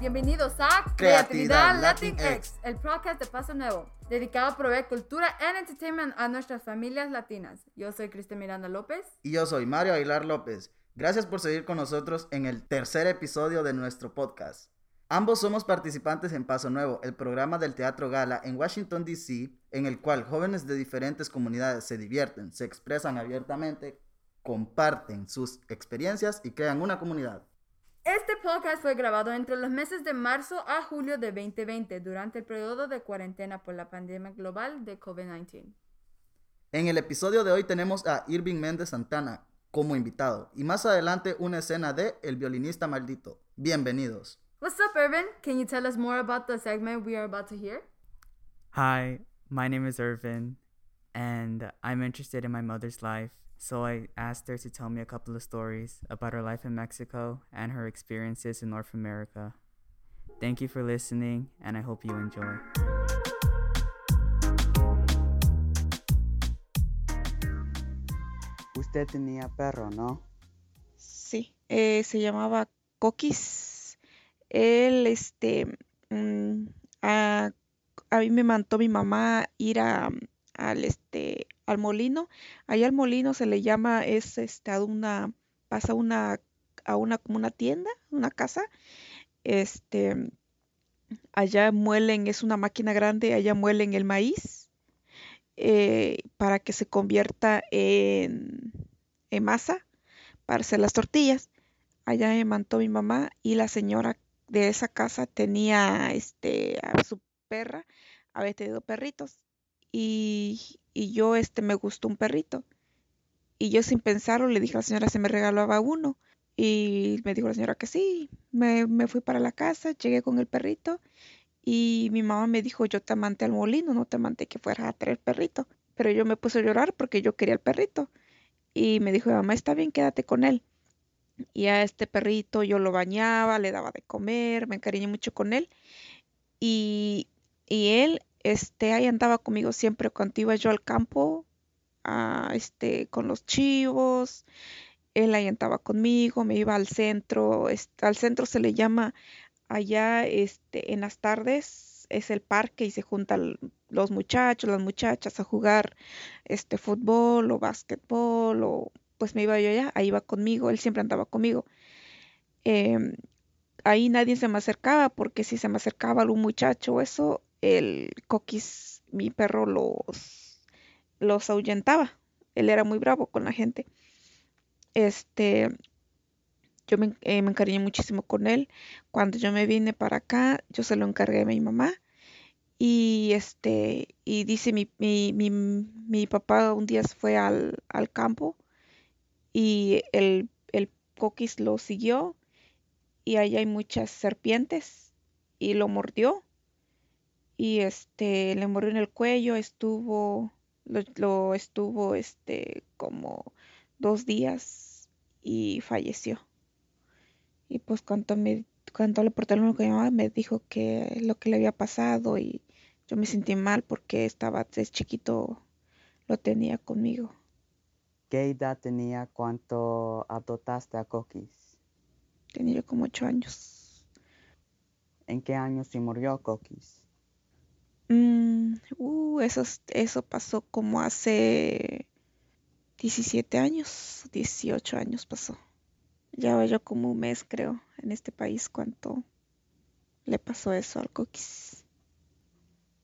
Bienvenidos a Creatividad Latinx, el podcast de Paso Nuevo, dedicado a proveer cultura y entertainment a nuestras familias latinas. Yo soy Cristian Miranda López. Y yo soy Mario Aguilar López. Gracias por seguir con nosotros en el tercer episodio de nuestro podcast. Ambos somos participantes en Paso Nuevo, el programa del Teatro Gala en Washington, D.C., en el cual jóvenes de diferentes comunidades se divierten, se expresan abiertamente, comparten sus experiencias y crean una comunidad. Este podcast fue grabado entre los meses de marzo a julio de 2020, durante el periodo de cuarentena por la pandemia global de COVID-19. En el episodio de hoy tenemos a Irving Méndez Santana como invitado y más adelante una escena de El violinista maldito. Bienvenidos. What's up, Irvin? Can you tell us more about the segment we are about to hear? Hi, my name is Irvin, and I'm interested in my mother's life. So I asked her to tell me a couple of stories about her life in Mexico and her experiences in North America. Thank you for listening, and I hope you enjoy. Usted tenía perro, ¿no? Sí, eh, se llamaba Coquis él, este, mm, a, mí me mandó mi mamá ir a, al, este, al molino. Allá al molino se le llama, es, este, a una, pasa una, a una, como una tienda, una casa, este, allá muelen, es una máquina grande, allá muelen el maíz eh, para que se convierta en, masa para hacer las tortillas. Allá me mandó mi mamá y la señora de esa casa tenía este a su perra, había tenido perritos y, yo este me gustó un perrito. Y yo sin pensarlo le dije a la señora si me regalaba uno y me dijo la señora que sí, me, me fui para la casa, llegué con el perrito y mi mamá me dijo yo te mandé al molino, no te mandé que fueras a traer perrito, pero yo me puse a llorar porque yo quería el perrito. Y me dijo mamá está bien quédate con él y a este perrito yo lo bañaba, le daba de comer, me encariñé mucho con él. Y, él, este, ahí andaba conmigo siempre cuando iba yo al campo, a, este, con los chivos. Él ahí andaba conmigo, me iba al centro, al centro se le llama allá, este, en las tardes es el parque y se juntan los muchachos, las muchachas a jugar este fútbol o básquetbol o pues me iba yo allá, ahí iba conmigo, él siempre andaba conmigo. Em, ahí nadie se me acercaba porque si se me acercaba algún muchacho eso, el coquis, mi perro, los, los ahuyentaba. Él era muy bravo con la gente. Este, yo me, eh, me, encariñé muchísimo con él. Cuando yo me vine para acá, yo se lo encargué a mi mamá. Y este, y dice mi, mi, mi, mi papá un día fue al, al campo y el, el coquis lo siguió y ahí hay muchas serpientes y lo mordió y este le mordió en el cuello estuvo lo, estuvo este como dos días y falleció y pues cuando me cuando le porté lo que llamaba me dijo que lo que le había pasado y yo me sentí mal porque estaba desde chiquito lo tenía conmigo ¿Qué edad tenía cuando adoptaste a Coquis? Tenía como ocho años. ¿En qué año se murió Coquis? Mm, uh, eso, eso pasó como hace 17 años, 18 años pasó. Ya yo como un mes creo en este país cuánto le pasó eso al Coquis.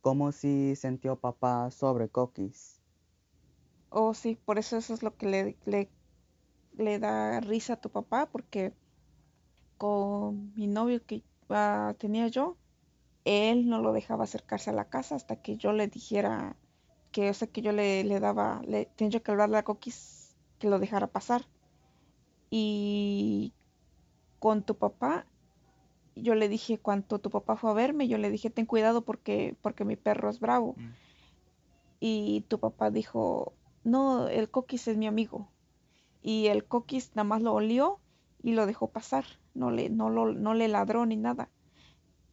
¿Cómo si sintió papá sobre Coquis? Oh, sí, por eso eso es lo que le, le, le da risa a tu papá, porque con mi novio que tenía yo, él no lo dejaba acercarse a la casa hasta que yo le dijera que, o sea, que yo le, le daba, le tenía que hablarle a Coquis que lo dejara pasar. Y con tu papá, yo le dije, cuando tu papá fue a verme, yo le dije, ten cuidado porque, porque mi perro es bravo. Mm. Y tu papá dijo, no, el coquis es mi amigo. Y el coquis nada más lo olió y lo dejó pasar, no le, no, lo, no le ladró ni nada.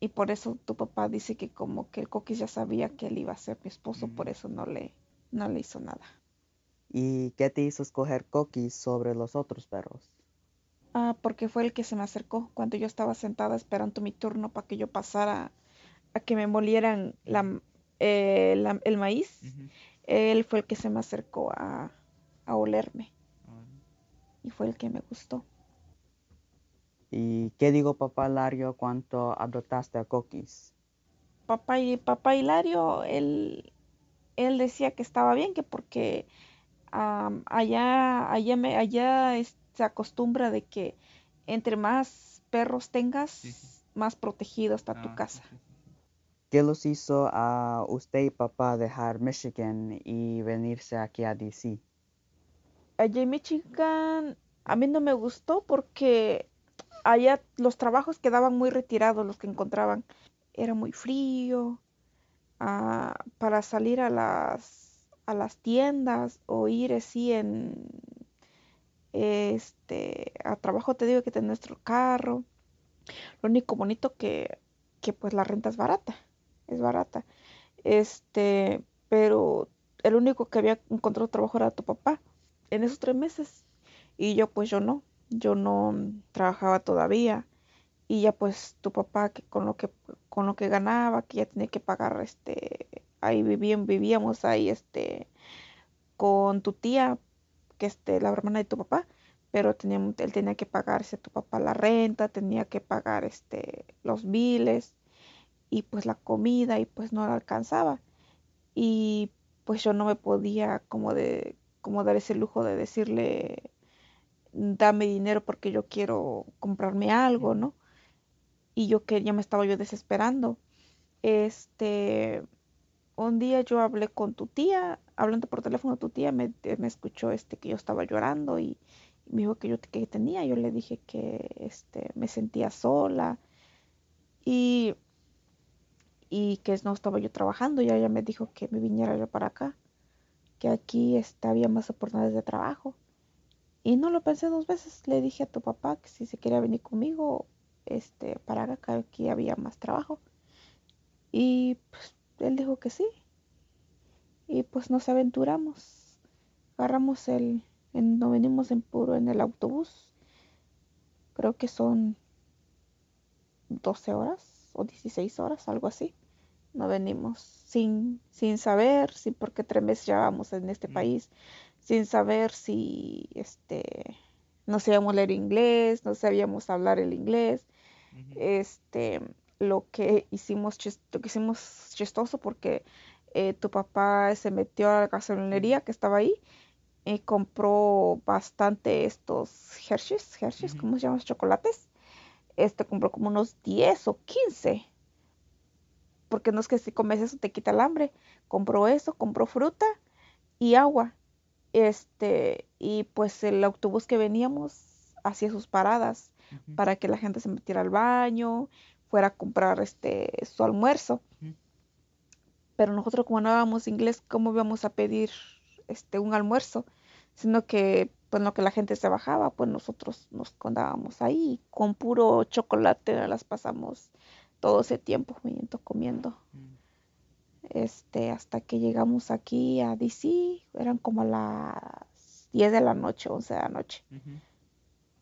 Y por eso tu papá dice que como que el coquis ya sabía que él iba a ser mi esposo, por eso no le, no le hizo nada. ¿Y qué te hizo escoger coquis sobre los otros perros? Ah, porque fue el que se me acercó cuando yo estaba sentada esperando mi turno para que yo pasara a que me molieran la, eh, la- el maíz. Él fue el que se me acercó a, a olerme y fue el que me gustó. ¿Y qué digo papá Lario cuando adoptaste a Coquis? Papá, y, papá Hilario, él, él decía que estaba bien, que porque am, allá, allá, me, allá es- se acostumbra de que entre más perros tengas, Sí, sí. más protegido está tu Ah, casa. ¿Qué los hizo a usted y papá dejar Michigan y venirse aquí a DC? Allá en Michigan, a mí no me gustó porque allá los trabajos quedaban muy retirados, los que encontraban. Era muy frío. ah, para salir a las, a las tiendas o ir así en, este, a trabajo te digo que tener nuestro carro. Lo único bonito que, que pues la renta es barata, es barata. Este, pero el único que había encontrado trabajo era tu papá en esos tres meses. Y yo pues yo no, yo no trabajaba todavía. Y ya pues tu papá que con lo que con lo que ganaba, que ya tenía que pagar este, ahí vivían, vivíamos ahí este con tu tía, que este, la hermana de tu papá, pero teníamos, él tenía que pagarse a tu papá la renta, tenía que pagar este los biles y pues la comida y pues no le alcanzaba. Y pues yo no me podía como de como dar ese lujo de decirle dame dinero porque yo quiero comprarme algo, ¿no? Y yo que ya me estaba yo desesperando. Este, un día yo hablé con tu tía, hablando por teléfono, tu tía me, me escuchó este que yo estaba llorando y, y me dijo que yo que tenía. Yo le dije que este me sentía sola y, y que no estaba yo trabajando. Y ella me dijo que me viniera yo para acá, que aquí este, había más oportunidades de trabajo. Y no lo pensé dos veces. Le dije a tu papá que si se quería venir conmigo, este, para acá, que aquí había más trabajo. Y pues, él dijo que sí. Y pues nos aventuramos. Agarramos el, en, nos venimos en puro en el autobús. Creo que son 12 horas o 16 horas, algo así. No venimos sin, sin saber, sin porque tres meses llevábamos en este país, sin saber si este no sabíamos leer inglés, no sabíamos hablar el inglés. Este, lo que hicimos, lo que hicimos chistoso porque eh, tu papá se metió a la gasolinería que estaba ahí y compró bastante estos Hershey's, Hershey's. ¿cómo se llaman? chocolates. Este compró como unos 10 o 15 porque no es que si comes eso te quita el hambre. Compró eso, compró fruta y agua. Este, y pues el autobús que veníamos hacía sus paradas para que la gente se metiera al baño, fuera a comprar este su almuerzo. Pero nosotros como no hablábamos inglés, ¿cómo íbamos a pedir este un almuerzo? Sino que pues lo que la gente se bajaba, pues nosotros nos condábamos ahí con puro chocolate, las pasamos todo ese tiempo comiendo, comiendo. Este, hasta que llegamos aquí a DC, eran como las 10 de la noche, 11 de la noche.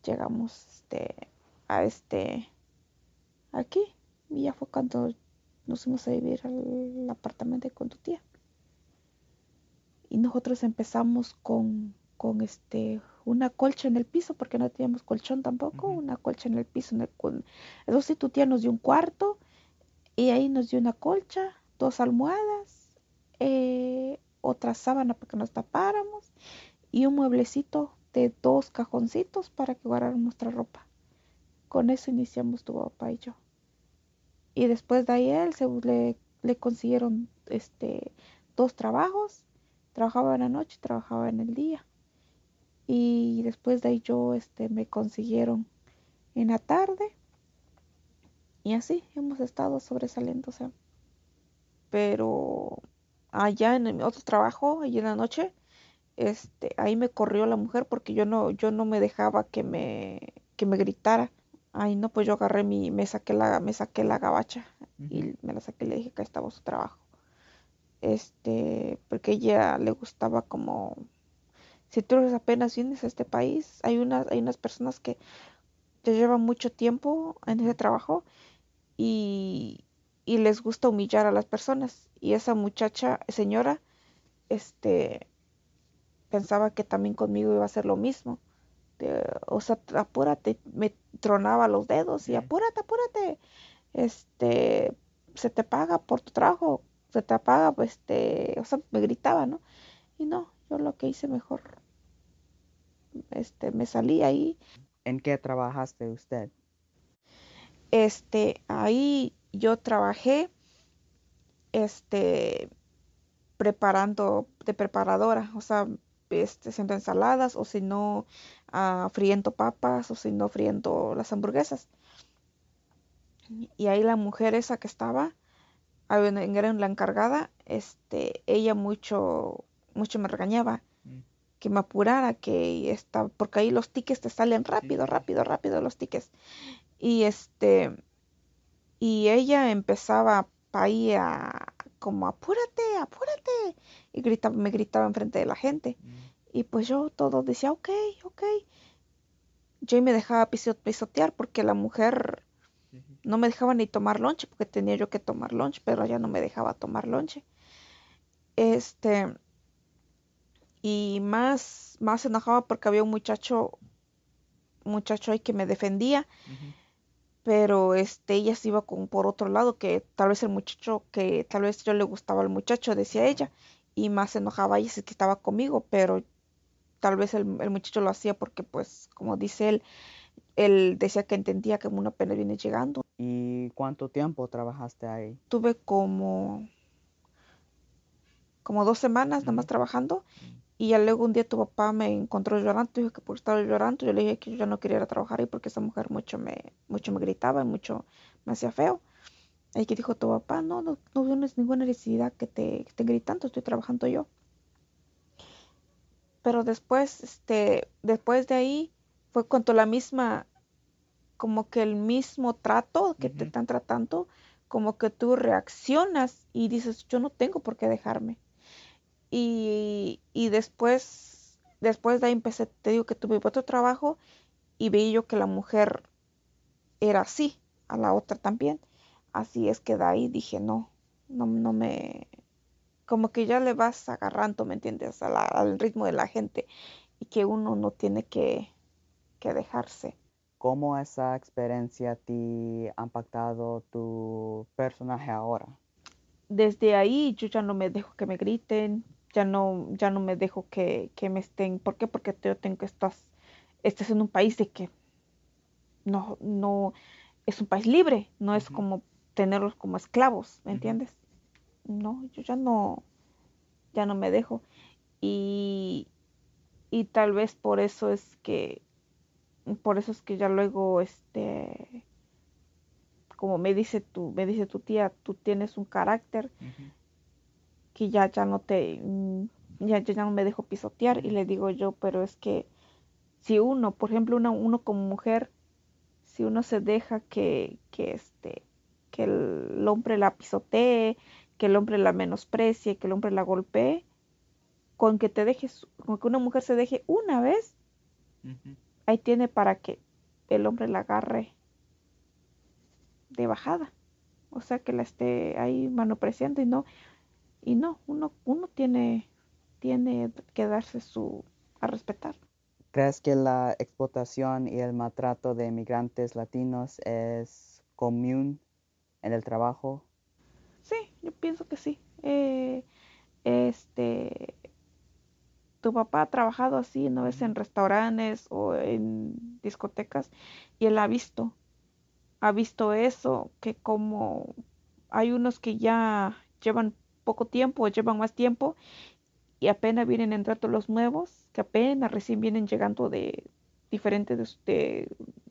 Llegamos este, a este, aquí, y ya fue cuando nos fuimos a vivir al apartamento con tu tía. Y nosotros empezamos con, con este, una colcha en el piso, porque no teníamos colchón tampoco, una colcha en el piso. En el, con- eso sí, tu tía nos dio un cuarto, y ahí nos dio una colcha, dos almohadas, eh, otra sábana para que nos tapáramos, y un mueblecito de dos cajoncitos para que guardáramos nuestra ropa. Con eso iniciamos tu papá y yo. Y después de ahí él se le, consiguieron este dos trabajos. Trabajaba en la noche, trabajaba en el día. Y después de ahí yo este me consiguieron en la tarde. Y así hemos estado sea. Pero allá en mi otro trabajo, allí en la noche, este, ahí me corrió la mujer porque yo no, yo no me dejaba que me, que me gritara. Ay, no, pues yo agarré mi, me saqué la, me saqué la gabacha y me la saqué y le dije que ahí estaba su trabajo. Este, porque ella le gustaba como, si tú apenas vienes a este país, hay unas, hay unas personas que ya llevan mucho tiempo en ese trabajo y, y les gusta humillar a las personas. Y esa muchacha, señora, este, pensaba que también conmigo iba a hacer lo mismo. o sea, apúrate, me tronaba los dedos y apúrate, apúrate. Este, se te paga por tu trabajo, se te paga, pues, este, o sea, me gritaba, ¿no? Y no, yo lo que hice mejor, este, me salí ahí. ¿En qué trabajaste usted? Este, ahí yo trabajé, este, preparando, de preparadora, o sea, este, haciendo ensaladas, o si no, uh, friendo papas, o si no, friendo las hamburguesas. Y ahí la mujer esa que estaba, era la encargada, este, ella mucho, mucho me regañaba mm. que me apurara, que está, porque ahí los tickets te salen rápido, rápido, rápido los tickets. Y este, y ella empezaba ahí a, como apúrate, apúrate, y gritaba, me gritaba enfrente de la gente. Mm. Y pues yo todo decía, ok, ok. Yo me dejaba pisotear porque la mujer no me dejaba ni tomar lonche porque tenía yo que tomar lunch, pero ella no me dejaba tomar lonche. Este, y más, más enojaba porque había un muchacho, muchacho ahí que me defendía, pero este, ella se iba con, por otro lado, que tal vez el muchacho, que tal vez yo le gustaba al muchacho, decía ella, y más enojaba ella si que estaba conmigo, pero tal vez el, el muchacho lo hacía porque, pues, como dice él, él decía que entendía que uno apenas viene llegando. ¿Y cuánto tiempo trabajaste ahí? Tuve como, como dos semanas nada más trabajando y ya luego un día tu papá me encontró llorando, dijo que por estar llorando, yo le dije que yo ya no quería ir a trabajar ahí porque esa mujer mucho me, mucho me gritaba y mucho me hacía feo. Y que dijo tu papá, no, no, no tienes ninguna necesidad que te estén gritando, estoy trabajando yo. Pero después, este, después de ahí, fue cuando la misma, como que el mismo trato que te están tratando, como que tú reaccionas y dices, yo no tengo por qué dejarme. Y, y después, después de ahí empecé, te digo que tuve otro trabajo y veía yo que la mujer era así, a la otra también. Así es que de ahí dije, no, no, no me, como que ya le vas agarrando, ¿me entiendes? al ritmo de la gente y que uno no tiene que, que dejarse. ¿Cómo esa experiencia te ha impactado tu personaje ahora? Desde ahí yo ya no me dejo que me griten, ya no, ya no me dejo que, me estén. ¿Por qué? Porque yo tengo que estás, estás en un país de que no, no, es un país libre, no es como tenerlos como esclavos, ¿me entiendes? No, yo ya no, ya no me dejo. Y, y tal vez por eso es que por eso es que ya luego, este, como me dice tu, me dice tu tía, tú tienes un carácter que ya, ya no te, mm, ya, ya no me dejo pisotear y le digo yo, pero es que si uno, por ejemplo, uno, uno como mujer, si uno se deja que, que este, que el hombre la pisotee, que el hombre la menosprecie, que el hombre la golpee, con que te dejes, con que una mujer se deje una vez, ahí tiene para que el hombre la agarre de bajada. O sea, que la esté ahí manopreciando y no, y no, uno, uno tiene, tiene que darse su, a respetar. ¿Crees que la explotación y el maltrato de inmigrantes latinos es común en el trabajo? Sí, yo pienso que sí. Eh, este, tu papá ha trabajado así, ¿no? Es en restaurantes o en discotecas y él ha visto, ha visto eso, que como hay unos que ya llevan poco tiempo o llevan más tiempo y apenas vienen entrando los nuevos, que apenas recién vienen llegando de diferentes de,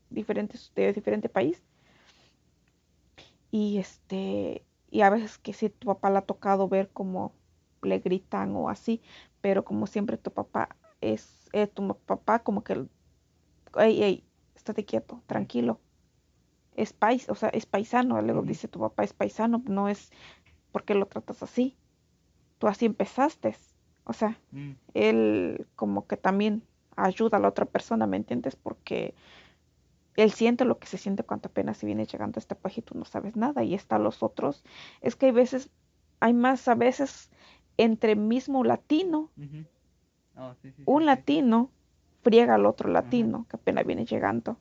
diferentes de diferente país. Y este y a veces que si tu papá le ha tocado ver como le gritan o así, pero como siempre tu papá es, eh, tu papá como que, ey, ey, estate quieto, tranquilo. Es pais, o sea, es paisano, luego dice tu papá es paisano, no es porque lo tratas así. Tú así empezaste. O sea, mm. él como que también ayuda a la otra persona, ¿me entiendes? Porque él siente lo que se siente cuando apenas se viene llegando a este país y tú no sabes nada y está los otros. Es que hay veces, hay más a veces entre mismo latino, Oh, sí, sí, sí, un sí. latino friega al otro latino que apenas viene llegando.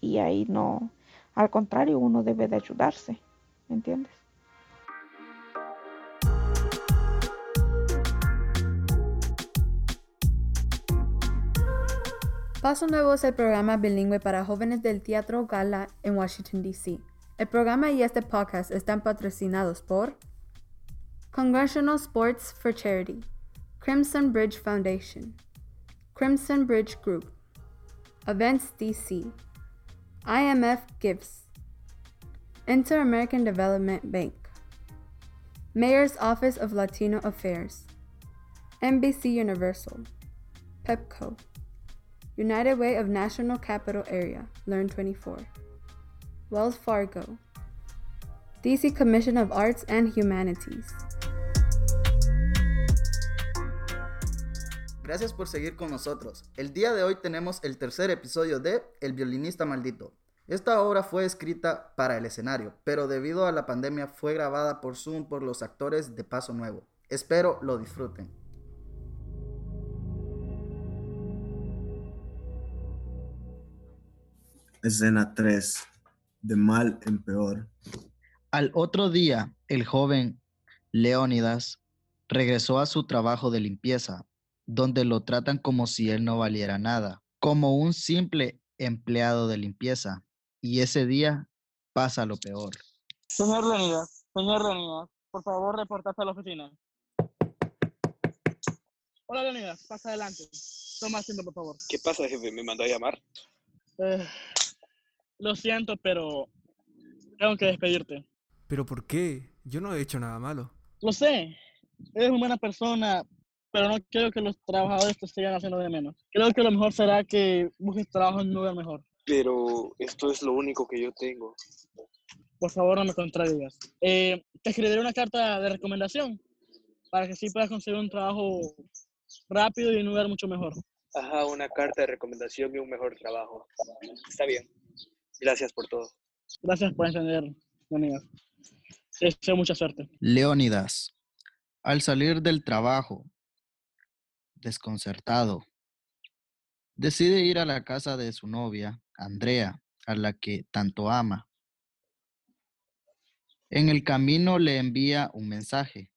Y ahí no, al contrario, uno debe de ayudarse, ¿me entiendes? Paso Nuevo es el programa bilingüe para jóvenes del Teatro Gala en Washington, D.C. El programa y este podcast están patrocinados por Congressional Sports for Charity, Crimson Bridge Foundation, Crimson Bridge Group, Events DC, IMF Gives, Inter American Development Bank, Mayor's Office of Latino Affairs, NBC Universal, PEPCO. United Way of National Capital Area, Learn 24. Wells Fargo. DC Commission of Arts and Humanities. Gracias por seguir con nosotros. El día de hoy tenemos el tercer episodio de El violinista maldito. Esta obra fue escrita para el escenario, pero debido a la pandemia fue grabada por Zoom por los actores de Paso Nuevo. Espero lo disfruten. Escena 3. De mal en peor. Al otro día, el joven Leónidas regresó a su trabajo de limpieza, donde lo tratan como si él no valiera nada, como un simple empleado de limpieza. Y ese día pasa lo peor. Señor Leonidas, señor Leonidas, por favor reportarse a la oficina. Hola Leonidas, pasa adelante. Toma asiento, por favor. ¿Qué pasa, jefe? ¿Me mandó a llamar? Eh, lo siento, pero tengo que despedirte. ¿Pero por qué? Yo no he hecho nada malo. Lo sé, eres una buena persona, pero no quiero que los trabajadores te sigan haciendo de menos. Creo que lo mejor será que busques trabajo en un lugar mejor. Pero esto es lo único que yo tengo. Por favor, no me contradigas. Eh, te escribiré una carta de recomendación para que sí puedas conseguir un trabajo rápido y en un lugar mucho mejor. Ajá, una carta de recomendación y un mejor trabajo. Está bien. Gracias por todo. Gracias por entender, Leonidas. Te deseo mucha suerte. Leónidas, al salir del trabajo, desconcertado, decide ir a la casa de su novia, Andrea, a la que tanto ama. En el camino le envía un mensaje.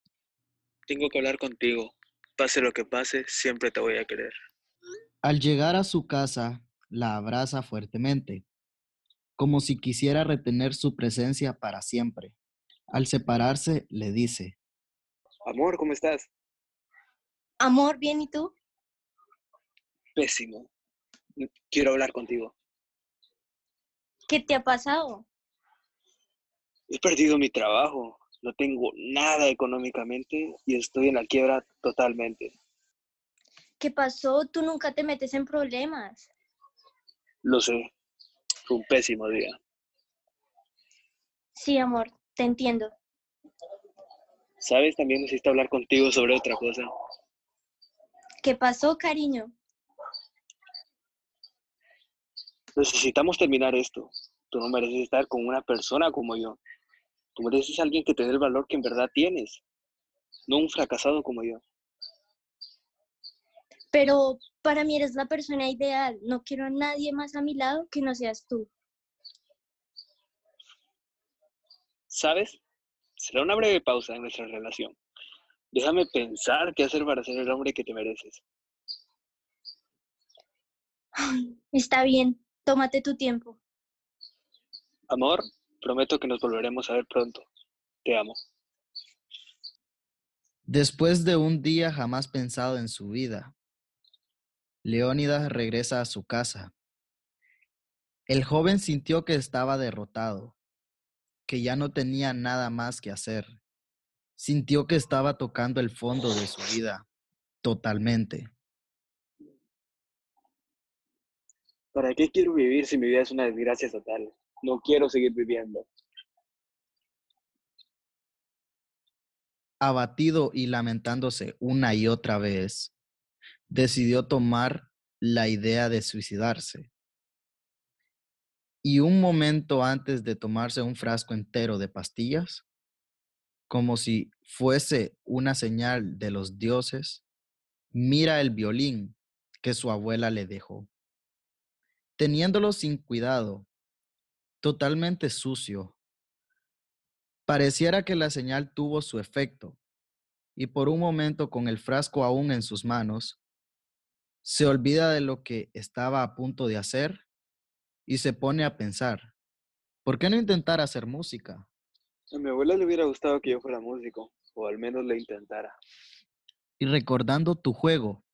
Tengo que hablar contigo. Pase lo que pase, siempre te voy a querer. Al llegar a su casa, la abraza fuertemente, como si quisiera retener su presencia para siempre. Al separarse, le dice, Amor, ¿cómo estás? Amor, bien, ¿y tú? Pésimo. Quiero hablar contigo. ¿Qué te ha pasado? He perdido mi trabajo. No tengo nada económicamente y estoy en la quiebra totalmente. ¿Qué pasó? Tú nunca te metes en problemas. Lo sé. Fue un pésimo día. Sí, amor, te entiendo. ¿Sabes? También necesito hablar contigo sobre otra cosa. ¿Qué pasó, cariño? Necesitamos terminar esto. Tú no mereces estar con una persona como yo. Tú mereces a alguien que te dé el valor que en verdad tienes. No un fracasado como yo. Pero para mí eres la persona ideal. No quiero a nadie más a mi lado que no seas tú. ¿Sabes? Será una breve pausa en nuestra relación. Déjame pensar qué hacer para ser el hombre que te mereces. Está bien, tómate tu tiempo. Amor, prometo que nos volveremos a ver pronto. Te amo. Después de un día jamás pensado en su vida, Leónidas regresa a su casa. El joven sintió que estaba derrotado, que ya no tenía nada más que hacer. Sintió que estaba tocando el fondo de su vida, totalmente. ¿Para qué quiero vivir si mi vida es una desgracia total? No quiero seguir viviendo. Abatido y lamentándose una y otra vez, decidió tomar la idea de suicidarse. y un momento antes de tomarse un frasco entero de pastillas, como si fuese una señal de los dioses, mira el violín que su abuela le dejó. Teniéndolo sin cuidado, totalmente sucio, pareciera que la señal tuvo su efecto, y por un momento con el frasco aún en sus manos, se olvida de lo que estaba a punto de hacer y se pone a pensar, ¿por qué no intentar hacer música? A mi abuela le hubiera gustado que yo fuera músico, o al menos le intentara. Y recordando tu juego,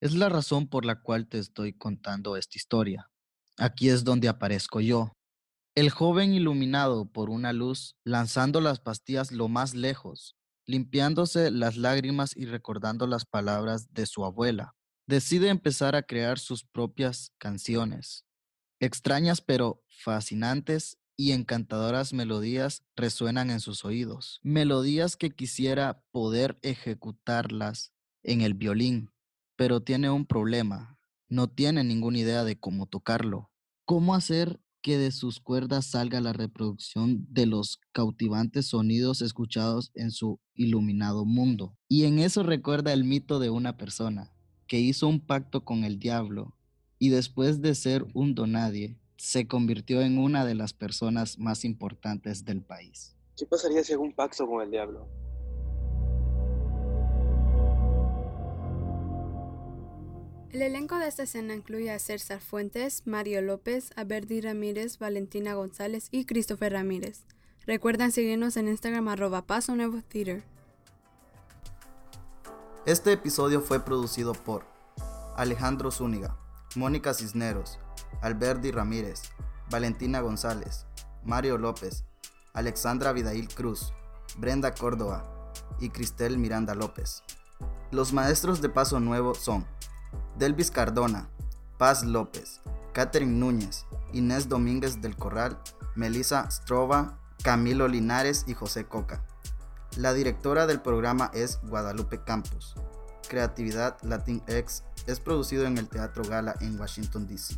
es la razón por la cual te estoy contando esta historia. Aquí es donde aparezco yo, el joven iluminado por una luz, lanzando las pastillas lo más lejos, limpiándose las lágrimas y recordando las palabras de su abuela, decide empezar a crear sus propias canciones. Extrañas pero fascinantes y encantadoras melodías resuenan en sus oídos, melodías que quisiera poder ejecutarlas en el violín, pero tiene un problema, no tiene ninguna idea de cómo tocarlo. ¿Cómo hacer que de sus cuerdas salga la reproducción de los cautivantes sonidos escuchados en su iluminado mundo? Y en eso recuerda el mito de una persona que hizo un pacto con el diablo y después de ser un donadie, se convirtió en una de las personas más importantes del país. ¿Qué pasaría si hago un pacto con el diablo? El elenco de esta escena incluye a César Fuentes, Mario López, Averdi Ramírez, Valentina González y Christopher Ramírez. Recuerden seguirnos en Instagram arroba Paso Nuevo Theater. Este episodio fue producido por Alejandro Zúñiga, Mónica Cisneros, Alberdi Ramírez, Valentina González, Mario López, Alexandra Vidail Cruz, Brenda Córdoba y Cristel Miranda López. Los maestros de Paso Nuevo son Delvis Cardona, Paz López, Catherine Núñez, Inés Domínguez del Corral, Melissa Strova, Camilo Linares y José Coca. La directora del programa es Guadalupe Campos. Creatividad Latinx es producido en el Teatro Gala en Washington, D.C.